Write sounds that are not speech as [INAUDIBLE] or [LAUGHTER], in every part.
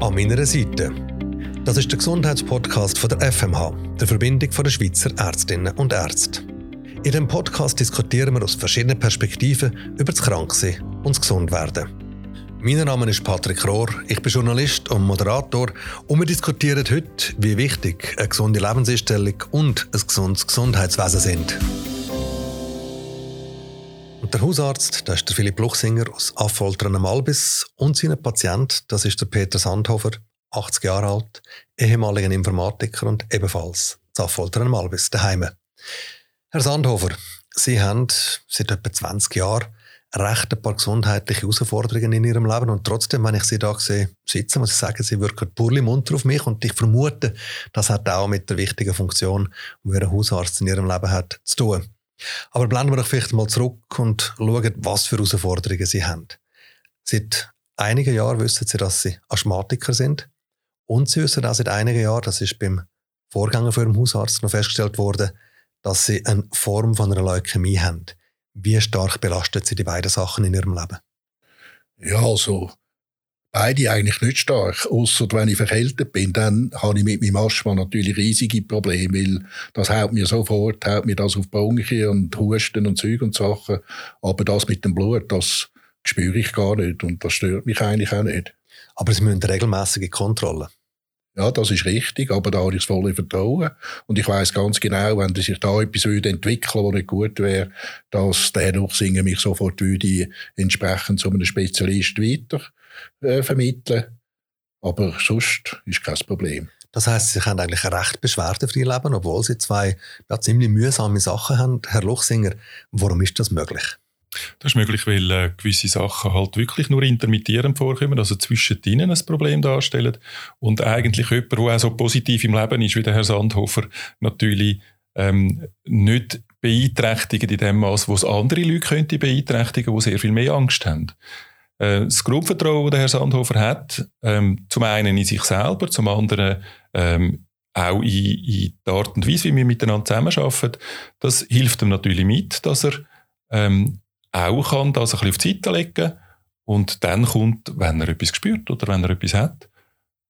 An meiner Seite. Das ist der Gesundheitspodcast von der FMH, der Verbindung der Schweizer Ärztinnen und Ärzte. In diesem Podcast diskutieren wir aus verschiedenen Perspektiven über das Kranksein und das Gesundwerden. Mein Name ist Patrick Rohr, ich bin Journalist und Moderator und wir diskutieren heute, wie wichtig eine gesunde Lebenseinstellung und ein gesundes Gesundheitswesen sind. Und der Hausarzt, das ist der Philipp Luchsinger aus Affoltern am Albis und sein Patient, das ist der Peter Sandhofer, 80 Jahre alt, ehemaliger Informatiker und ebenfalls zu Affoltern am Albis, daheim. Herr Sandhofer, Sie haben seit etwa 20 Jahren recht ein paar gesundheitliche Herausforderungen in Ihrem Leben und trotzdem, wenn ich Sie da sehe, sitzen, muss ich sagen, Sie wirken purli munter auf mich und ich vermute, das hat auch mit der wichtigen Funktion, die ein Hausarzt in Ihrem Leben hat, zu tun. Aber blenden wir doch vielleicht mal zurück und schauen, was für Herausforderungen Sie haben. Seit einigen Jahren wissen Sie, dass Sie Asthmatiker sind. Und Sie wissen auch seit einigen Jahren, das ist beim Vorgänger für den Hausarzt noch festgestellt worden, dass Sie eine Form von einer Leukämie haben. Wie stark belastet Sie die beiden Sachen in Ihrem Leben? Ja, also beide eigentlich nicht stark. Außer wenn ich verkältet bin, dann habe ich mit meinem Asthma natürlich riesige Probleme, weil das haut mir sofort, haut mir das auf Bronchien und Husten und Zeug und Sachen. Aber das mit dem Blut, das spüre ich gar nicht und das stört mich eigentlich auch nicht. Aber Sie müssen regelmäßige Kontrollen. Ja, das ist richtig, aber da habe ich das volle Vertrauen. Und ich weiß ganz genau, wenn sich da etwas würde entwickeln würde, was nicht gut wäre, dass der Herr Durchsinger mich sofort würde entsprechend zu einem Spezialist weiter äh, vermitteln. Aber sonst ist kein Problem. Das heißt, Sie haben eigentlich ein recht beschwerdefrei Leben, obwohl Sie zwei ja, ziemlich mühsame Sachen haben. Herr Luchsinger, warum ist das möglich? Das ist möglich, weil äh, gewisse Sachen halt wirklich nur intermittierend vorkommen, also zwischen ihnen ein Problem darstellen. Und eigentlich jemand, der auch so positiv im Leben ist, wie der Herr Sandhofer, natürlich ähm, nicht beeinträchtigen in dem Maß, wo es andere Leute könnte beeinträchtigen, die sehr viel mehr Angst haben. Äh, das Grundvertrauen, das der Herr Sandhofer hat, ähm, zum einen in sich selber, zum anderen ähm, auch in, in die Art und Weise, wie wir miteinander zusammenarbeiten, das hilft ihm natürlich mit, dass er ähm, auch kann das ein bisschen auf die Seite legen und dann kommt, wenn er etwas spürt oder wenn er etwas hat.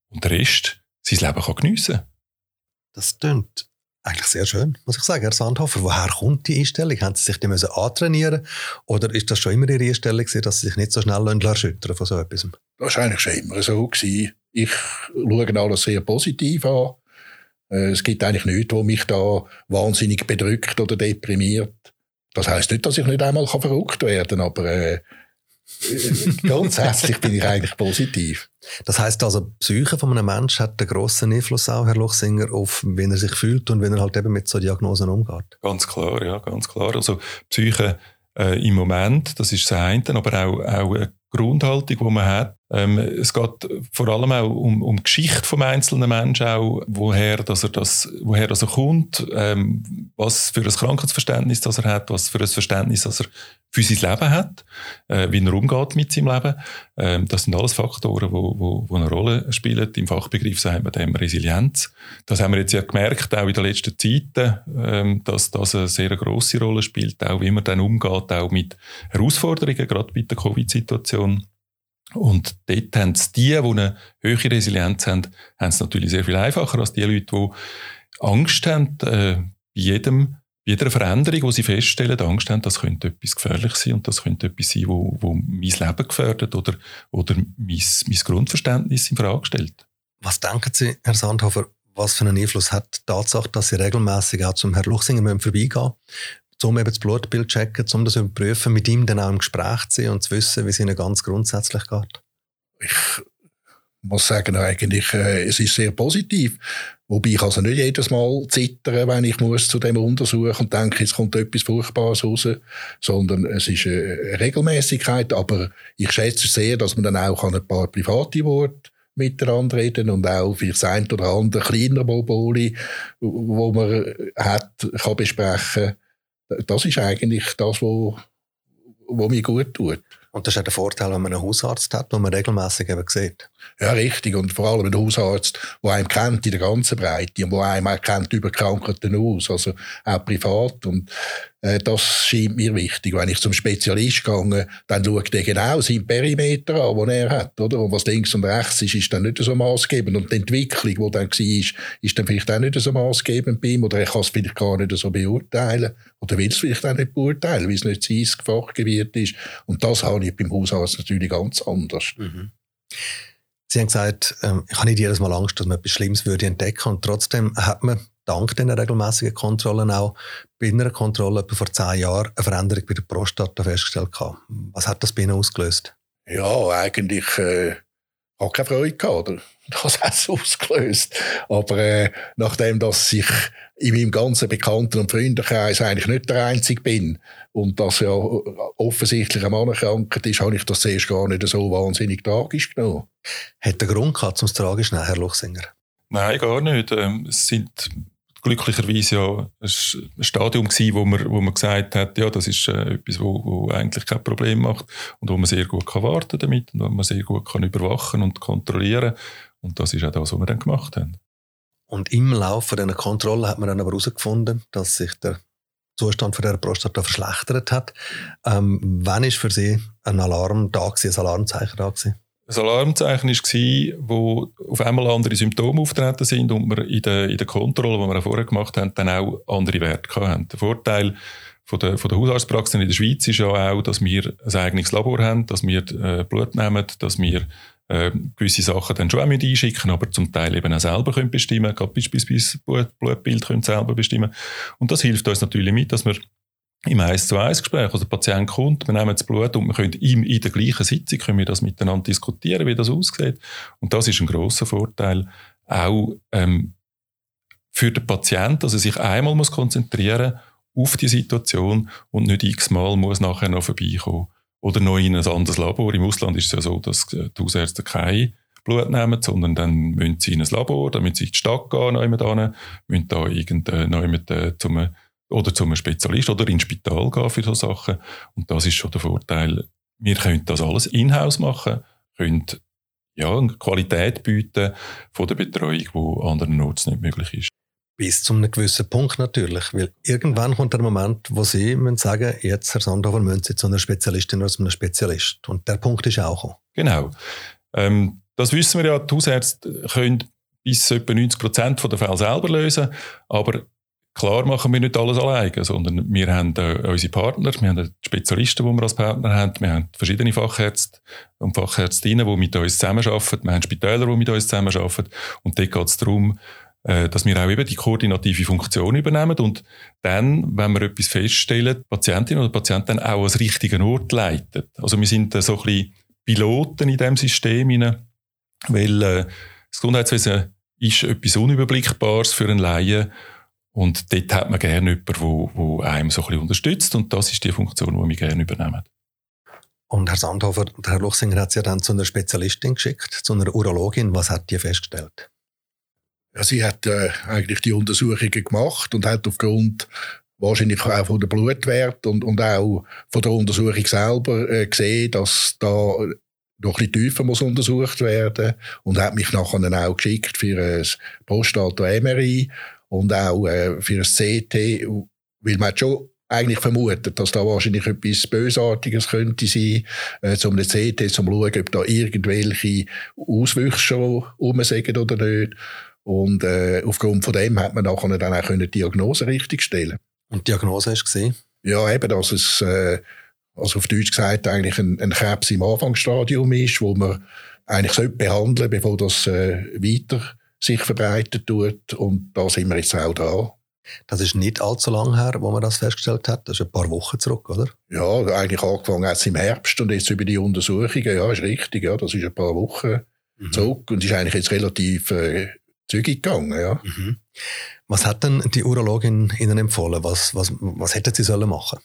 Und der Rest sein Leben kann geniessen. Das klingt eigentlich sehr schön, muss ich sagen, Herr Sandhofer. Woher kommt die Einstellung? Haben Sie sich die müssen antrainieren oder ist das schon immer Ihre Einstellung dass Sie sich nicht so schnell erschüttern von so etwas? Eigentlich schon immer so. Gewesen. Ich schaue alles sehr positiv an. Äh, es gibt eigentlich nichts, was mich da wahnsinnig bedrückt oder deprimiert. Das heißt nicht, dass ich nicht einmal verrückt werden kann, aber äh, [LAUGHS] grundsätzlich bin ich eigentlich positiv. Das heißt also, die Psyche von einem Menschen hat einen grossen Einfluss auch, Herr Luchsinger, auf wie er sich fühlt und wie er halt eben mit so Diagnosen umgeht. Ganz klar, ja, ganz klar. Also Psyche äh, im Moment, das ist das eine, aber auch, auch eine Grundhaltung, die man hat. Ähm, es geht vor allem auch um, um die Geschichte vom einzelnen Menschen, auch woher, dass er das, woher das er kommt, ähm, was für ein Krankheitsverständnis das er hat, was für ein Verständnis das er für sein Leben hat, äh, wie er umgeht mit seinem Leben. Ähm, das sind alles Faktoren, die wo, wo, wo eine Rolle spielen. Im Fachbegriff sagen wir dem Resilienz. Das haben wir jetzt ja gemerkt, auch in den letzten Zeiten, ähm, dass das eine sehr grosse Rolle spielt, auch wie man dann umgeht, auch mit Herausforderungen, gerade bei der Covid-Situation. Und dort haben es die, die eine höhere Resilienz haben, haben es natürlich sehr viel einfacher als die Leute, die Angst haben, äh, bei jedem, jeder Veränderung, die sie feststellen, Angst haben, das könnte etwas gefährlich sein und das könnte etwas sein, wo, wo mein Leben gefährdet oder, oder mein, mein Grundverständnis in Frage stellt. Was denken Sie, Herr Sandhofer, was für einen Einfluss hat die Tatsache, dass Sie regelmäßig auch zum Herrn Luchsinger vorbeigehen um eben das Blutbild zu checken, um das zu überprüfen, mit ihm dann auch im Gespräch zu sein und zu wissen, wie es ihnen ganz grundsätzlich geht? Ich muss sagen, eigentlich, äh, es ist sehr positiv. Wobei ich also nicht jedes Mal zittere, wenn ich muss zu dem untersuchen und denke, es kommt etwas Furchtbares raus, sondern es ist eine Regelmäßigkeit. Aber ich schätze sehr, dass man dann auch ein paar private Worte miteinander reden und auch für das ein oder andere kleiner Boboli, wo man hat, kann besprechen das ist eigentlich das, was mir gut tut. Und das ist auch der Vorteil, wenn man einen Hausarzt hat, den man regelmäßig eben sieht. Ja, richtig. Und vor allem einen Hausarzt, der einem kennt in der ganzen Breite und der einem auch kennt über Krankheiten aus, also auch privat. Und das scheint mir wichtig. Wenn ich zum Spezialist gehe, dann schaut er genau seinen Perimeter an, den er hat. Oder? Und was links und rechts ist, ist dann nicht so maßgebend. Und die Entwicklung, die dann war, ist dann vielleicht auch nicht so maßgebend bei ihm. Oder er kann es vielleicht gar nicht so beurteilen. Oder will es vielleicht auch nicht beurteilen, weil es nicht sein Fachgebiet ist. Und das habe ich beim Hausarzt natürlich ganz anders. Mhm. Sie haben gesagt, ähm, ich habe nicht jedes Mal Angst, dass man etwas Schlimmes würde entdecken und trotzdem hat man dank diesen regelmäßigen Kontrollen auch bei einer Kontrolle etwa vor zehn Jahren eine Veränderung bei der Prostata festgestellt. Gehabt. Was hat das bei Ihnen ausgelöst? Ja, eigentlich äh, habe keine Freude gehabt. Oder? [LAUGHS] Das hat es ausgelöst. Aber äh, nachdem dass ich in meinem ganzen Bekannten- und Freundenkreis eigentlich nicht der Einzige bin und das ja offensichtlich ein Mann erkrankt ist, habe ich das zuerst gar nicht so wahnsinnig tragisch genommen. Hat der Grund gehabt, um es tragisch zu nehmen, Herr Luchsinger? Nein, gar nicht. Ähm, es sind glücklicherweise ja ein Stadium gewesen, wo man, wo man gesagt hat, ja, das ist äh, etwas, wo, wo eigentlich kein Problem macht und wo man sehr gut kann warten damit und wo man sehr gut kann überwachen und kontrollieren und das ist auch das, was wir dann gemacht haben. Und im Laufe dieser Kontrolle hat man dann aber herausgefunden, dass sich der Zustand von der Prostata verschlechtert hat. Ähm, wann ist für Sie ein Alarm da gewesen, ein Alarmzeichen da gewesen? Das Alarmzeichen war, wo auf einmal andere Symptome auftreten sind und wir in der, in der Kontrolle, die wir vorher gemacht haben, dann auch andere Werte hatten. Der Vorteil von der, von der Hausarztpraxis in der Schweiz ist ja auch, dass wir ein eigenes Labor haben, dass wir äh, Blut nehmen, dass wir äh, gewisse Sachen dann schon auch mit einschicken, aber zum Teil eben auch selber können bestimmen, gerade beispielsweise Blut, Blutbild können selber bestimmen. Und das hilft uns natürlich mit, dass wir im 1 zu 1 Gespräch. Also der Patient kommt, wir nehmen das Blut und wir können ihm in der gleichen Sitzung können wir das miteinander diskutieren, wie das aussieht. Und das ist ein großer Vorteil auch ähm, für den Patienten, dass er sich einmal muss konzentrieren auf die Situation und nicht x-mal muss nachher noch vorbeikommen. Oder noch in ein anderes Labor. Im Ausland ist es ja so, dass die Hausärzte kein Blut nehmen, sondern dann müssen sie in ein Labor, dann müssen sie in die Stadt gehen, noch jemand hin, müssen da irgendein, noch jemand, äh, zum oder zu einem Spezialist oder ins Spital gehen für solche Sachen. Und das ist schon der Vorteil. Wir können das alles in-house machen, können ja, eine Qualität bieten von der Betreuung, die andernorts nicht möglich ist. Bis zu einem gewissen Punkt natürlich, weil irgendwann kommt der Moment, wo Sie müssen sagen, jetzt, Herr Sandhofer, müssen Sie zu einer Spezialistin oder zu einem Spezialist. Und der Punkt ist auch gekommen. Genau. Ähm, das wissen wir ja, die Hausärzte können bis etwa 90 Prozent der Fälle selber lösen, aber Klar machen wir nicht alles alleine, sondern wir haben äh, unsere Partner, wir haben Spezialisten, die wir als Partner haben, wir haben verschiedene Fachärzte und Fachärztinnen, die mit uns zusammenarbeiten, wir haben Spitäler, die mit uns zusammenarbeiten und dort geht es darum, äh, dass wir auch eben die koordinative Funktion übernehmen und dann, wenn wir etwas feststellen, die Patientin oder Patient dann auch als richtigen Ort leitet. Also wir sind so ein bisschen Piloten in diesem System, rein, weil äh, das Gesundheitswesen ist etwas Unüberblickbares für einen Laien und dort hat man gerne jemanden, der einem so ein bisschen unterstützt. Und das ist die Funktion, die wir gerne übernehmen. Und Herr Sandhofer, Herr Luchsinger hat Sie ja dann zu einer Spezialistin geschickt, zu einer Urologin. Was hat die festgestellt? Ja, sie hat äh, eigentlich die Untersuchungen gemacht und hat aufgrund wahrscheinlich auch von der Blutwert und, und auch von der Untersuchung selber äh, gesehen, dass da noch ein bisschen tiefer muss untersucht werden und hat mich nachher auch geschickt für ein Prostata-MRI und auch äh, für das CT, weil man schon eigentlich vermutet, dass da wahrscheinlich etwas Bösartiges könnte sein, äh, zum CT, zum schauen, ob da irgendwelche Auswüchse schon rumsägen oder nicht. Und äh, aufgrund von dem hat man nachher dann auch eine Diagnose richtig stellen. Und die Diagnose hast du gesehen? Ja, eben, dass es, äh, also auf Deutsch gesagt, eigentlich ein, ein Krebs im Anfangsstadium ist, wo man eigentlich sollte behandeln, bevor das äh, weiter sich verbreitet tut. Und da sind wir jetzt auch da. Das ist nicht allzu lang her, wo man das festgestellt hat. Das ist ein paar Wochen zurück, oder? Ja, eigentlich angefangen hat es im Herbst und jetzt über die Untersuchungen. Ja, ist richtig. Ja, das ist ein paar Wochen mhm. zurück und ist eigentlich jetzt relativ äh, zügig gegangen. Ja. Mhm. Was hat denn die Urologin Ihnen empfohlen? Was, was, was hätten Sie sollen machen?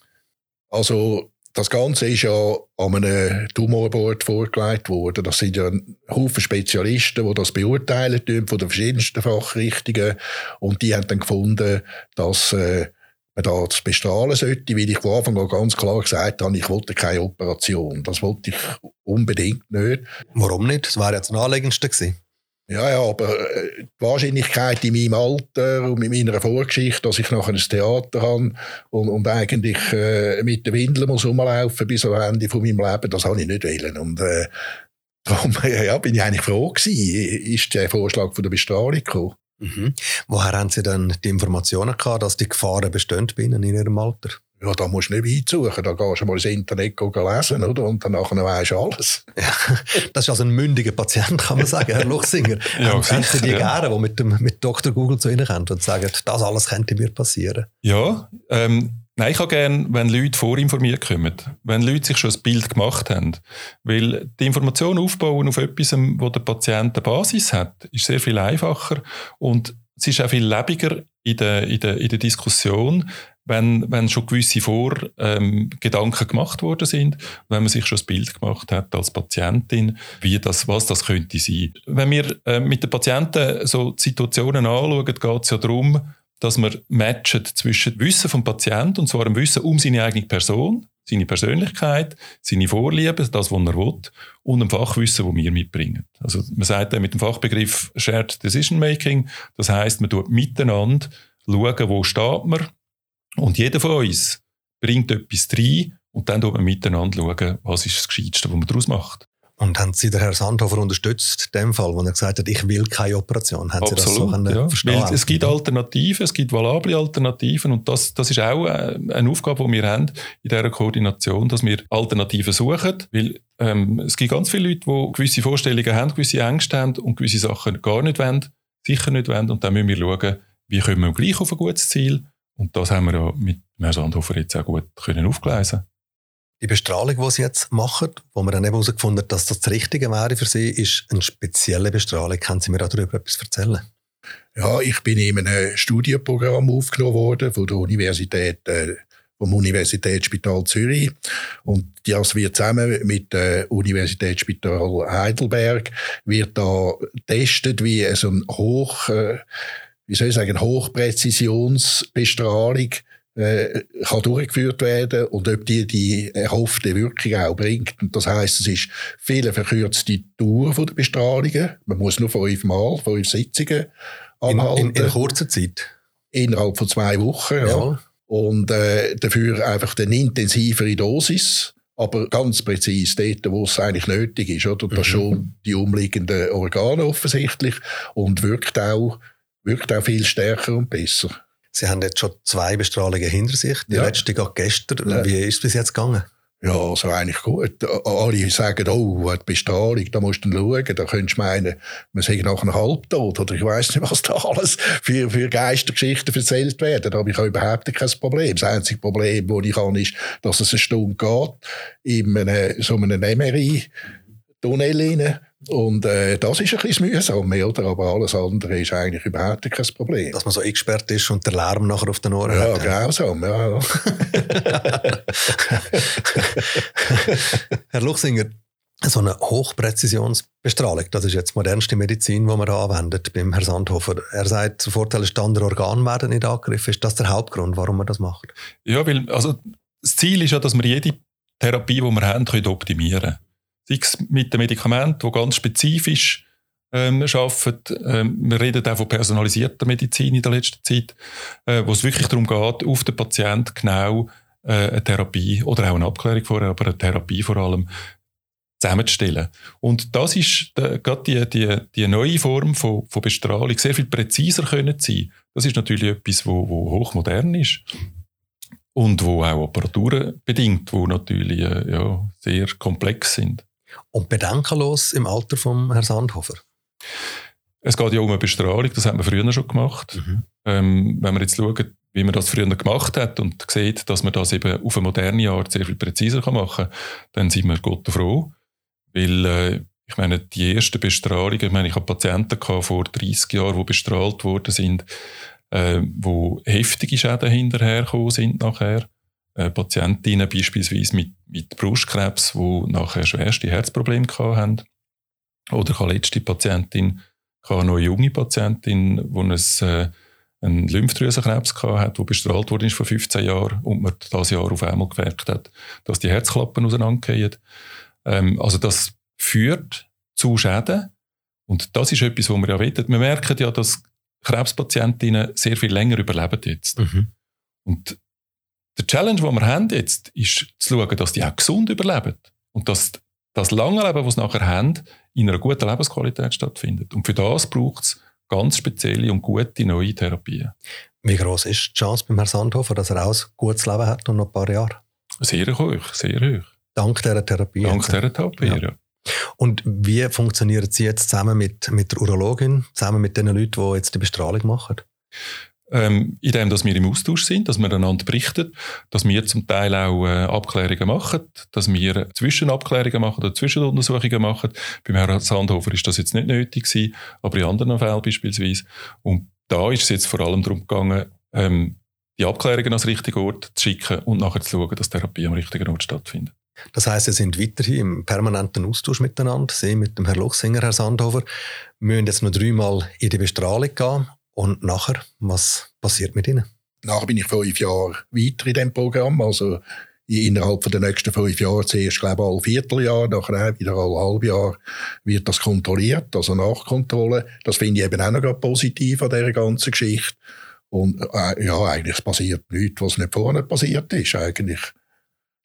Also das Ganze ist ja an einem Tumorboard vorgelegt worden. Das sind ja Haufen Spezialisten, die das beurteilen tun, von den verschiedensten Fachrichtungen. Und die haben dann gefunden, dass äh, man da das bestrahlen sollte, weil ich von Anfang an ganz klar gesagt habe, ich wollte keine Operation. Das wollte ich unbedingt nicht. Warum nicht? Das wäre jetzt das Naheliegendste gewesen. Ja, ja, aber äh, die Wahrscheinlichkeit in meinem Alter und mit meiner Vorgeschichte, dass ich nachher ein Theater habe und, und eigentlich äh, mit den Windeln muss rumlaufen bis am Ende von meinem Leben, das habe ich nicht wählen. Und äh, darum [LAUGHS] ja, bin ich eigentlich froh gewesen, ist der Vorschlag von der Bestrahlung gekommen. Mhm. Woher haben Sie dann die Informationen gehabt, dass die Gefahren bestehen in Ihrem Alter? Ja, da musst du nicht weit suchen. Da gehst du mal ins Internet lesen, oder? Und dann weisst du alles. Ja, [LAUGHS] das ist also ein mündiger Patient, kann man sagen, Herr Luchsinger. [LAUGHS] ja, ähm, Sie die ja. gerne, die mit, dem, mit Dr. Google zu Ihnen kommen und sagen, das alles könnte mir passieren? Ja, ähm, Nein, ich habe gerne, wenn Leute vorinformiert kommen, wenn Leute sich schon ein Bild gemacht haben. Weil die Information aufbauen auf etwas, wo der Patient eine Basis hat, ist sehr viel einfacher und es ist auch viel lebiger in der, in der, in der Diskussion, wenn, wenn schon gewisse Vorgedanken ähm, gemacht worden sind, wenn man sich schon ein Bild gemacht hat als Patientin, wie das, was das könnte sein. Wenn wir äh, mit den Patienten so Situationen anschauen, geht es ja darum, dass man matcht zwischen Wissen vom Patienten, und zwar dem Wissen um seine eigene Person, seine Persönlichkeit, seine Vorlieben, das, was er will, und dem Fachwissen, das wir mitbringen. Also man sagt mit dem Fachbegriff Shared Decision Making, das heißt, man tut miteinander schauen, wo steht man, und jeder von uns bringt etwas rein, und dann schauen wir miteinander, schauen, was ist das Gescheiteste, was man daraus macht. Und haben Sie den Herrn Sandhofer unterstützt, in dem Fall, wo er gesagt hat, ich will keine Operation? Haben Absolut, Sie das so ja. verstehen? Weil es gibt Alternativen, es gibt valable Alternativen und das, das ist auch äh, eine Aufgabe, die wir haben in dieser Koordination, dass wir Alternativen suchen, weil ähm, es gibt ganz viele Leute, die gewisse Vorstellungen haben, gewisse Ängste haben und gewisse Sachen gar nicht wollen, sicher nicht wollen und dann müssen wir schauen, wie kommen wir gleich auf ein gutes Ziel und das haben wir ja mit Herrn Sandhofer jetzt auch gut können aufgleisen die Bestrahlung, die Sie jetzt machen, wo man dann eben herausgefunden hat, dass das das Richtige wäre für Sie, ist eine spezielle Bestrahlung. Können Sie mir darüber etwas erzählen? Ja, ich bin in einem Studienprogramm aufgenommen worden von der Universität, äh, vom Universitätsspital Zürich. Und das wird zusammen mit dem Universitätsspital Heidelberg wird da getestet, wie so ein hoch, äh, wie soll ich sagen, Hochpräzisionsbestrahlung äh, kann durchgeführt werden und ob die die erhoffte Wirkung auch bringt. Und das heißt, es ist viel verkürzte Dauer von der Bestrahlungen. Man muss nur fünfmal, fünf Sitzungen anhalten. In, in, in kurzer Zeit? Innerhalb von zwei Wochen, ja. ja. Und äh, dafür einfach eine intensivere Dosis aber ganz präzise dort, wo es eigentlich nötig ist. Oder? Das mhm. schon die umliegenden Organe offensichtlich und wirkt auch, wirkt auch viel stärker und besser. Sie haben jetzt schon zwei Bestrahlungen hinter sich. Die ja. letzte gerade gestern. Ja. Wie ist es bis jetzt gegangen? Ja, also eigentlich gut. Alle sagen, oh, die Bestrahlung, da musst du schauen. Da könntest du meinen, man sei nachher halbtot oder ich weiß nicht, was da alles für, für Geistergeschichten erzählt werden. Aber ich habe überhaupt kein Problem. Das einzige Problem, das ich habe, ist, dass es eine Stunde geht in einem, so einem MRI-Tunnel und äh, das ist ein bisschen mühsam, oder? aber alles andere ist eigentlich überhaupt kein Problem. Dass man so eingesperrt ist und der Lärm nachher auf den Ohren ja, hat. Ja, grausam, ja. [LAUGHS] Herr Luchsinger, so eine Hochpräzisionsbestrahlung, das ist jetzt modernste Medizin, die man da anwendet beim Herrn Sandhofer. Er sagt, der Vorteil ist, andere Organe werden nicht angegriffen. Ist das der Hauptgrund, warum man das macht? Ja, weil also das Ziel ist ja, dass wir jede Therapie, die wir haben, optimieren können es mit dem Medikament, das ganz spezifisch ähm, arbeitet. Ähm, wir reden auch von personalisierter Medizin in der letzten Zeit, äh, wo es wirklich darum geht, auf den Patienten genau äh, eine Therapie oder auch eine Abklärung vorher, aber eine Therapie vor allem zusammenzustellen. Und das ist äh, gerade die, die, die neue Form von, von Bestrahlung, sehr viel präziser können sein. Das ist natürlich etwas, wo, wo hochmodern ist und wo auch Operaturen bedingt, wo natürlich äh, ja, sehr komplex sind und bedenkenlos im Alter von Herrn Sandhofer? Es geht ja um eine Bestrahlung, das hat man früher schon gemacht. Mhm. Ähm, wenn man jetzt schaut, wie man das früher gemacht hat und sieht, dass man das eben auf eine moderne Art sehr viel präziser machen kann, dann sind wir Gott froh. Weil, äh, ich meine, die ersten Bestrahlungen, ich meine, ich habe Patienten gehabt vor 30 Jahren, die bestrahlt worden sind, äh, wo heftige Schäden hinterhergekommen sind nachher äh, Patientinnen beispielsweise mit, mit Brustkrebs, die nachher schwerste Herzprobleme haben. Oder ich habe letzte Patientin, ich habe eine junge Patientin, die ein, äh, einen Lymphdrüsenkrebs hat, der bestrahlt wurde vor 15 Jahren und man das Jahr auf einmal gemerkt hat, dass die Herzklappen auseinandergehen. Ähm, also das führt zu Schäden Und das ist etwas, was wir ja wollen. Wir merken ja, dass Krebspatientinnen sehr viel länger überleben jetzt. Mhm. Und der Challenge, den wir haben jetzt, ist zu schauen, dass die auch gesund überleben. Und dass das lange Leben, das sie nachher haben, in einer guten Lebensqualität stattfindet. Und für das braucht es ganz spezielle und gute neue Therapien. Wie groß ist die Chance beim Herrn Sandhofer, dass er auch ein gutes Leben hat und noch ein paar Jahre? Sehr hoch, sehr hoch. Dank dieser Therapie. Dank dieser Therapie, ja. ja. Und wie funktionieren Sie jetzt zusammen mit, mit der Urologin, zusammen mit den Leuten, die jetzt die Bestrahlung machen? Ähm, indem dass wir im Austausch sind, dass wir einander berichten, dass wir zum Teil auch äh, Abklärungen machen, dass wir Zwischenabklärungen machen oder Zwischenuntersuchungen machen. Beim Herrn Sandhofer ist das jetzt nicht nötig gewesen, aber in anderen Fällen beispielsweise. Und da ist es jetzt vor allem darum gegangen, ähm, die Abklärungen an den richtigen Ort zu schicken und nachher zu schauen, dass Therapie am richtigen Ort stattfindet. Das heißt, Sie sind weiterhin im permanenten Austausch miteinander. Sie mit dem Herrn Luchsinger, Herr Sandhofer, müssen jetzt noch dreimal in die Bestrahlung gehen. Und nachher, was passiert mit Ihnen? Nachher bin ich fünf Jahre weiter in diesem Programm. Also innerhalb der nächsten fünf Jahre, zuerst glaube ich alle Vierteljahr, nachher wieder alle halb Jahr wird das kontrolliert, also Nachkontrolle. Das finde ich eben auch noch positiv an dieser ganzen Geschichte. Und äh, ja, eigentlich passiert nichts, was nicht vorne passiert ist. Eigentlich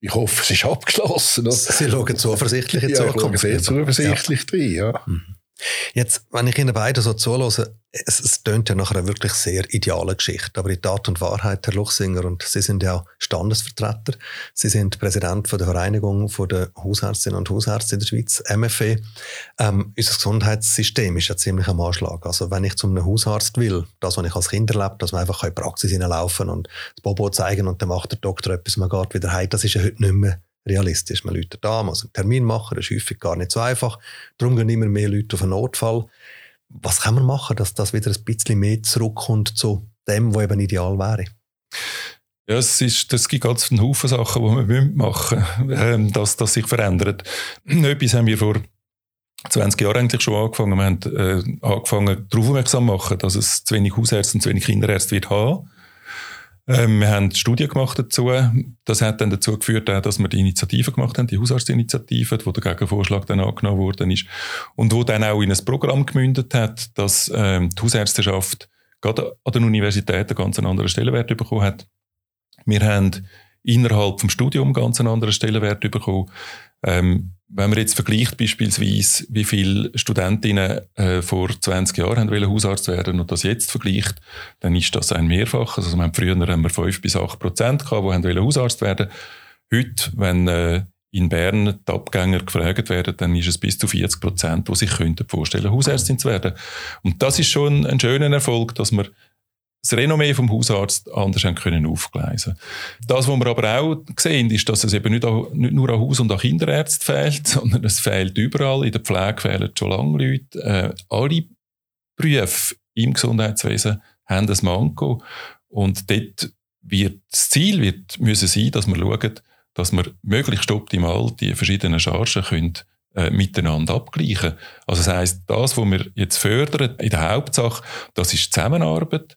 ich hoffe, es ist abgeschlossen. Sie schauen zuversichtlich in die ja, Zukunft. sehr zuversichtlich ja. drin, ja. Mhm. Jetzt, wenn ich Ihnen beide so zuhöre, es, es tönt ja nach einer wirklich sehr idealen Geschichte. Aber in Tat und Wahrheit, Herr Luchsinger, und Sie sind ja Standesvertreter. Sie sind Präsident von der Vereinigung der Hausärztinnen und Hausärzte in der Schweiz, MFE. Ähm, unser Gesundheitssystem ist ja ziemlich am Anschlag. Also, wenn ich zu einem Hausarzt will, das, was ich als Kind erlebt dass man einfach in die Praxis hineinlaufen und das Bobo zeigen und dann macht der Doktor etwas, man geht wieder heim, das ist ja heute nicht mehr realistisch. Man läutet da, muss einen Termin machen, das ist häufig gar nicht so einfach. Darum gehen immer mehr Leute auf einen Notfall. Was kann man machen, dass das wieder ein bisschen mehr zurückkommt zu dem, was eben ideal wäre? Ja, es, ist, es gibt ganz einen Haufen Sachen, die wir machen müssen, ähm, dass das sich verändert. Etwas haben wir vor 20 Jahren eigentlich schon angefangen. Wir haben äh, angefangen, darauf aufmerksam zu machen, dass es zu wenig Hausärzte und zu wenig Kinderärzte wird haben. Ähm, wir haben Studien gemacht dazu. Das hat dann dazu geführt, dass wir die Initiative gemacht haben, die Hausarztinitiative, wo der Gegenvorschlag dann angenommen worden ist und wo dann auch in ein Programm gemündet hat, dass ähm, die Hausärzteschaft gerade an den Universitäten ganz einen anderen Stellenwert bekommen hat. Wir haben innerhalb vom Studium ganz anderen Stellenwert bekommen. Ähm, wenn man jetzt vergleicht beispielsweise, wie viele Studentinnen äh, vor 20 Jahren wollen Hausarzt werden und das jetzt vergleicht, dann ist das ein Mehrfaches. Also haben früher haben wir 5 bis 8 Prozent gehabt, die wollen Hausarzt werden. Heute, wenn äh, in Bern die Abgänger gefragt werden, dann ist es bis zu 40 Prozent, die sich könnten vorstellen, Hausärztin zu werden. Und das ist schon ein schöner Erfolg, dass wir das Renommee vom Hausarzt anders haben können aufgleisen. Das, was wir aber auch sehen, ist, dass es eben nicht, nicht nur an Haus- und an Kinderärzten fehlt, [LAUGHS] sondern es fehlt überall. In der Pflege fehlen schon lange Leute. Äh, alle Berufe im Gesundheitswesen haben ein Manko. Und dort wird das Ziel wird müssen sein, dass wir schauen, dass wir möglichst optimal die verschiedenen Chargen können, äh, miteinander abgleichen. Also das heisst, das, was wir jetzt fördern, in der Hauptsache, das ist Zusammenarbeit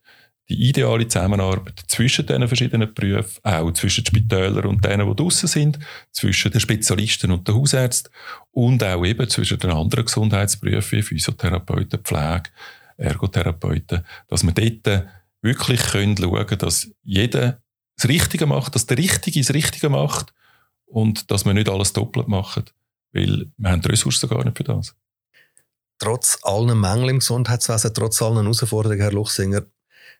die ideale Zusammenarbeit zwischen diesen verschiedenen Berufen, auch zwischen den Spitälern und denen, die draußen sind, zwischen den Spezialisten und den Hausärzten und auch eben zwischen den anderen Gesundheitsberufen wie Physiotherapeuten, Pflege, Ergotherapeuten, dass wir dort wirklich schauen können, dass jeder das Richtige macht, dass der Richtige das Richtige macht und dass wir nicht alles doppelt machen, weil wir haben die Ressourcen gar nicht für das. Trotz allen Mängeln im Gesundheitswesen, trotz allen Herausforderungen, Herr Luchsinger,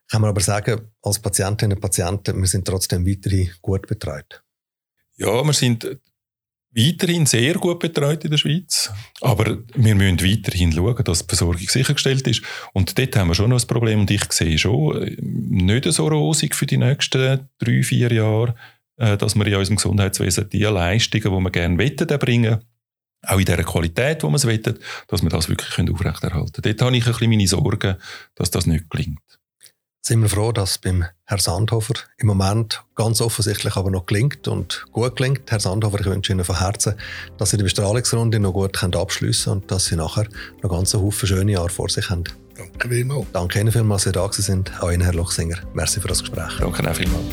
kann man aber sagen, als Patientinnen und Patienten, wir sind trotzdem weiterhin gut betreut. Ja, wir sind weiterhin sehr gut betreut in der Schweiz. Aber wir müssen weiterhin schauen, dass die Versorgung sichergestellt ist. Und dort haben wir schon noch ein Problem. Und ich sehe schon äh, nicht so rosig für die nächsten drei, vier Jahre, äh, dass wir in unserem Gesundheitswesen die Leistungen, die wir gerne wettet, erbringen auch in der Qualität, die wir es wettet, dass wir das wirklich aufrechterhalten können. Dort habe ich ein bisschen meine Sorgen, dass das nicht gelingt sind wir froh, dass beim Herrn Sandhofer im Moment ganz offensichtlich aber noch gelingt und gut gelingt. Herr Sandhofer, ich wünsche Ihnen von Herzen, dass Sie die Bestrahlungsrunde noch gut abschliessen können und dass Sie nachher noch ganz Haufen schöne Jahre vor sich haben. Danke vielmals. Danke Ihnen vielmals, dass Sie da sind. Auch Ihnen, Herr Lochsinger. Merci für das Gespräch. Danke auch vielmals.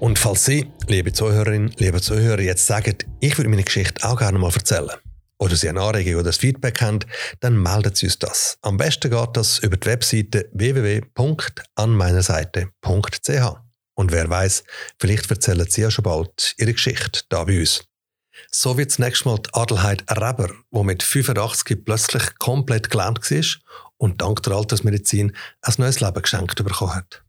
Und falls Sie, liebe Zuhörerinnen, liebe Zuhörer, jetzt sagen, Ich würde meine Geschichte auch gerne mal erzählen. Oder Sie eine Anregung oder ein Feedback haben, dann melden Sie uns das. Am besten geht das über die Webseite www.anmeinerseite.ch. Und wer weiß, vielleicht erzählen Sie ja schon bald Ihre Geschichte da bei uns. So wird nächste Mal die Adelheid Reber, die mit 85 plötzlich komplett gelähmt war und dank der Altersmedizin ein neues Leben geschenkt bekommen hat.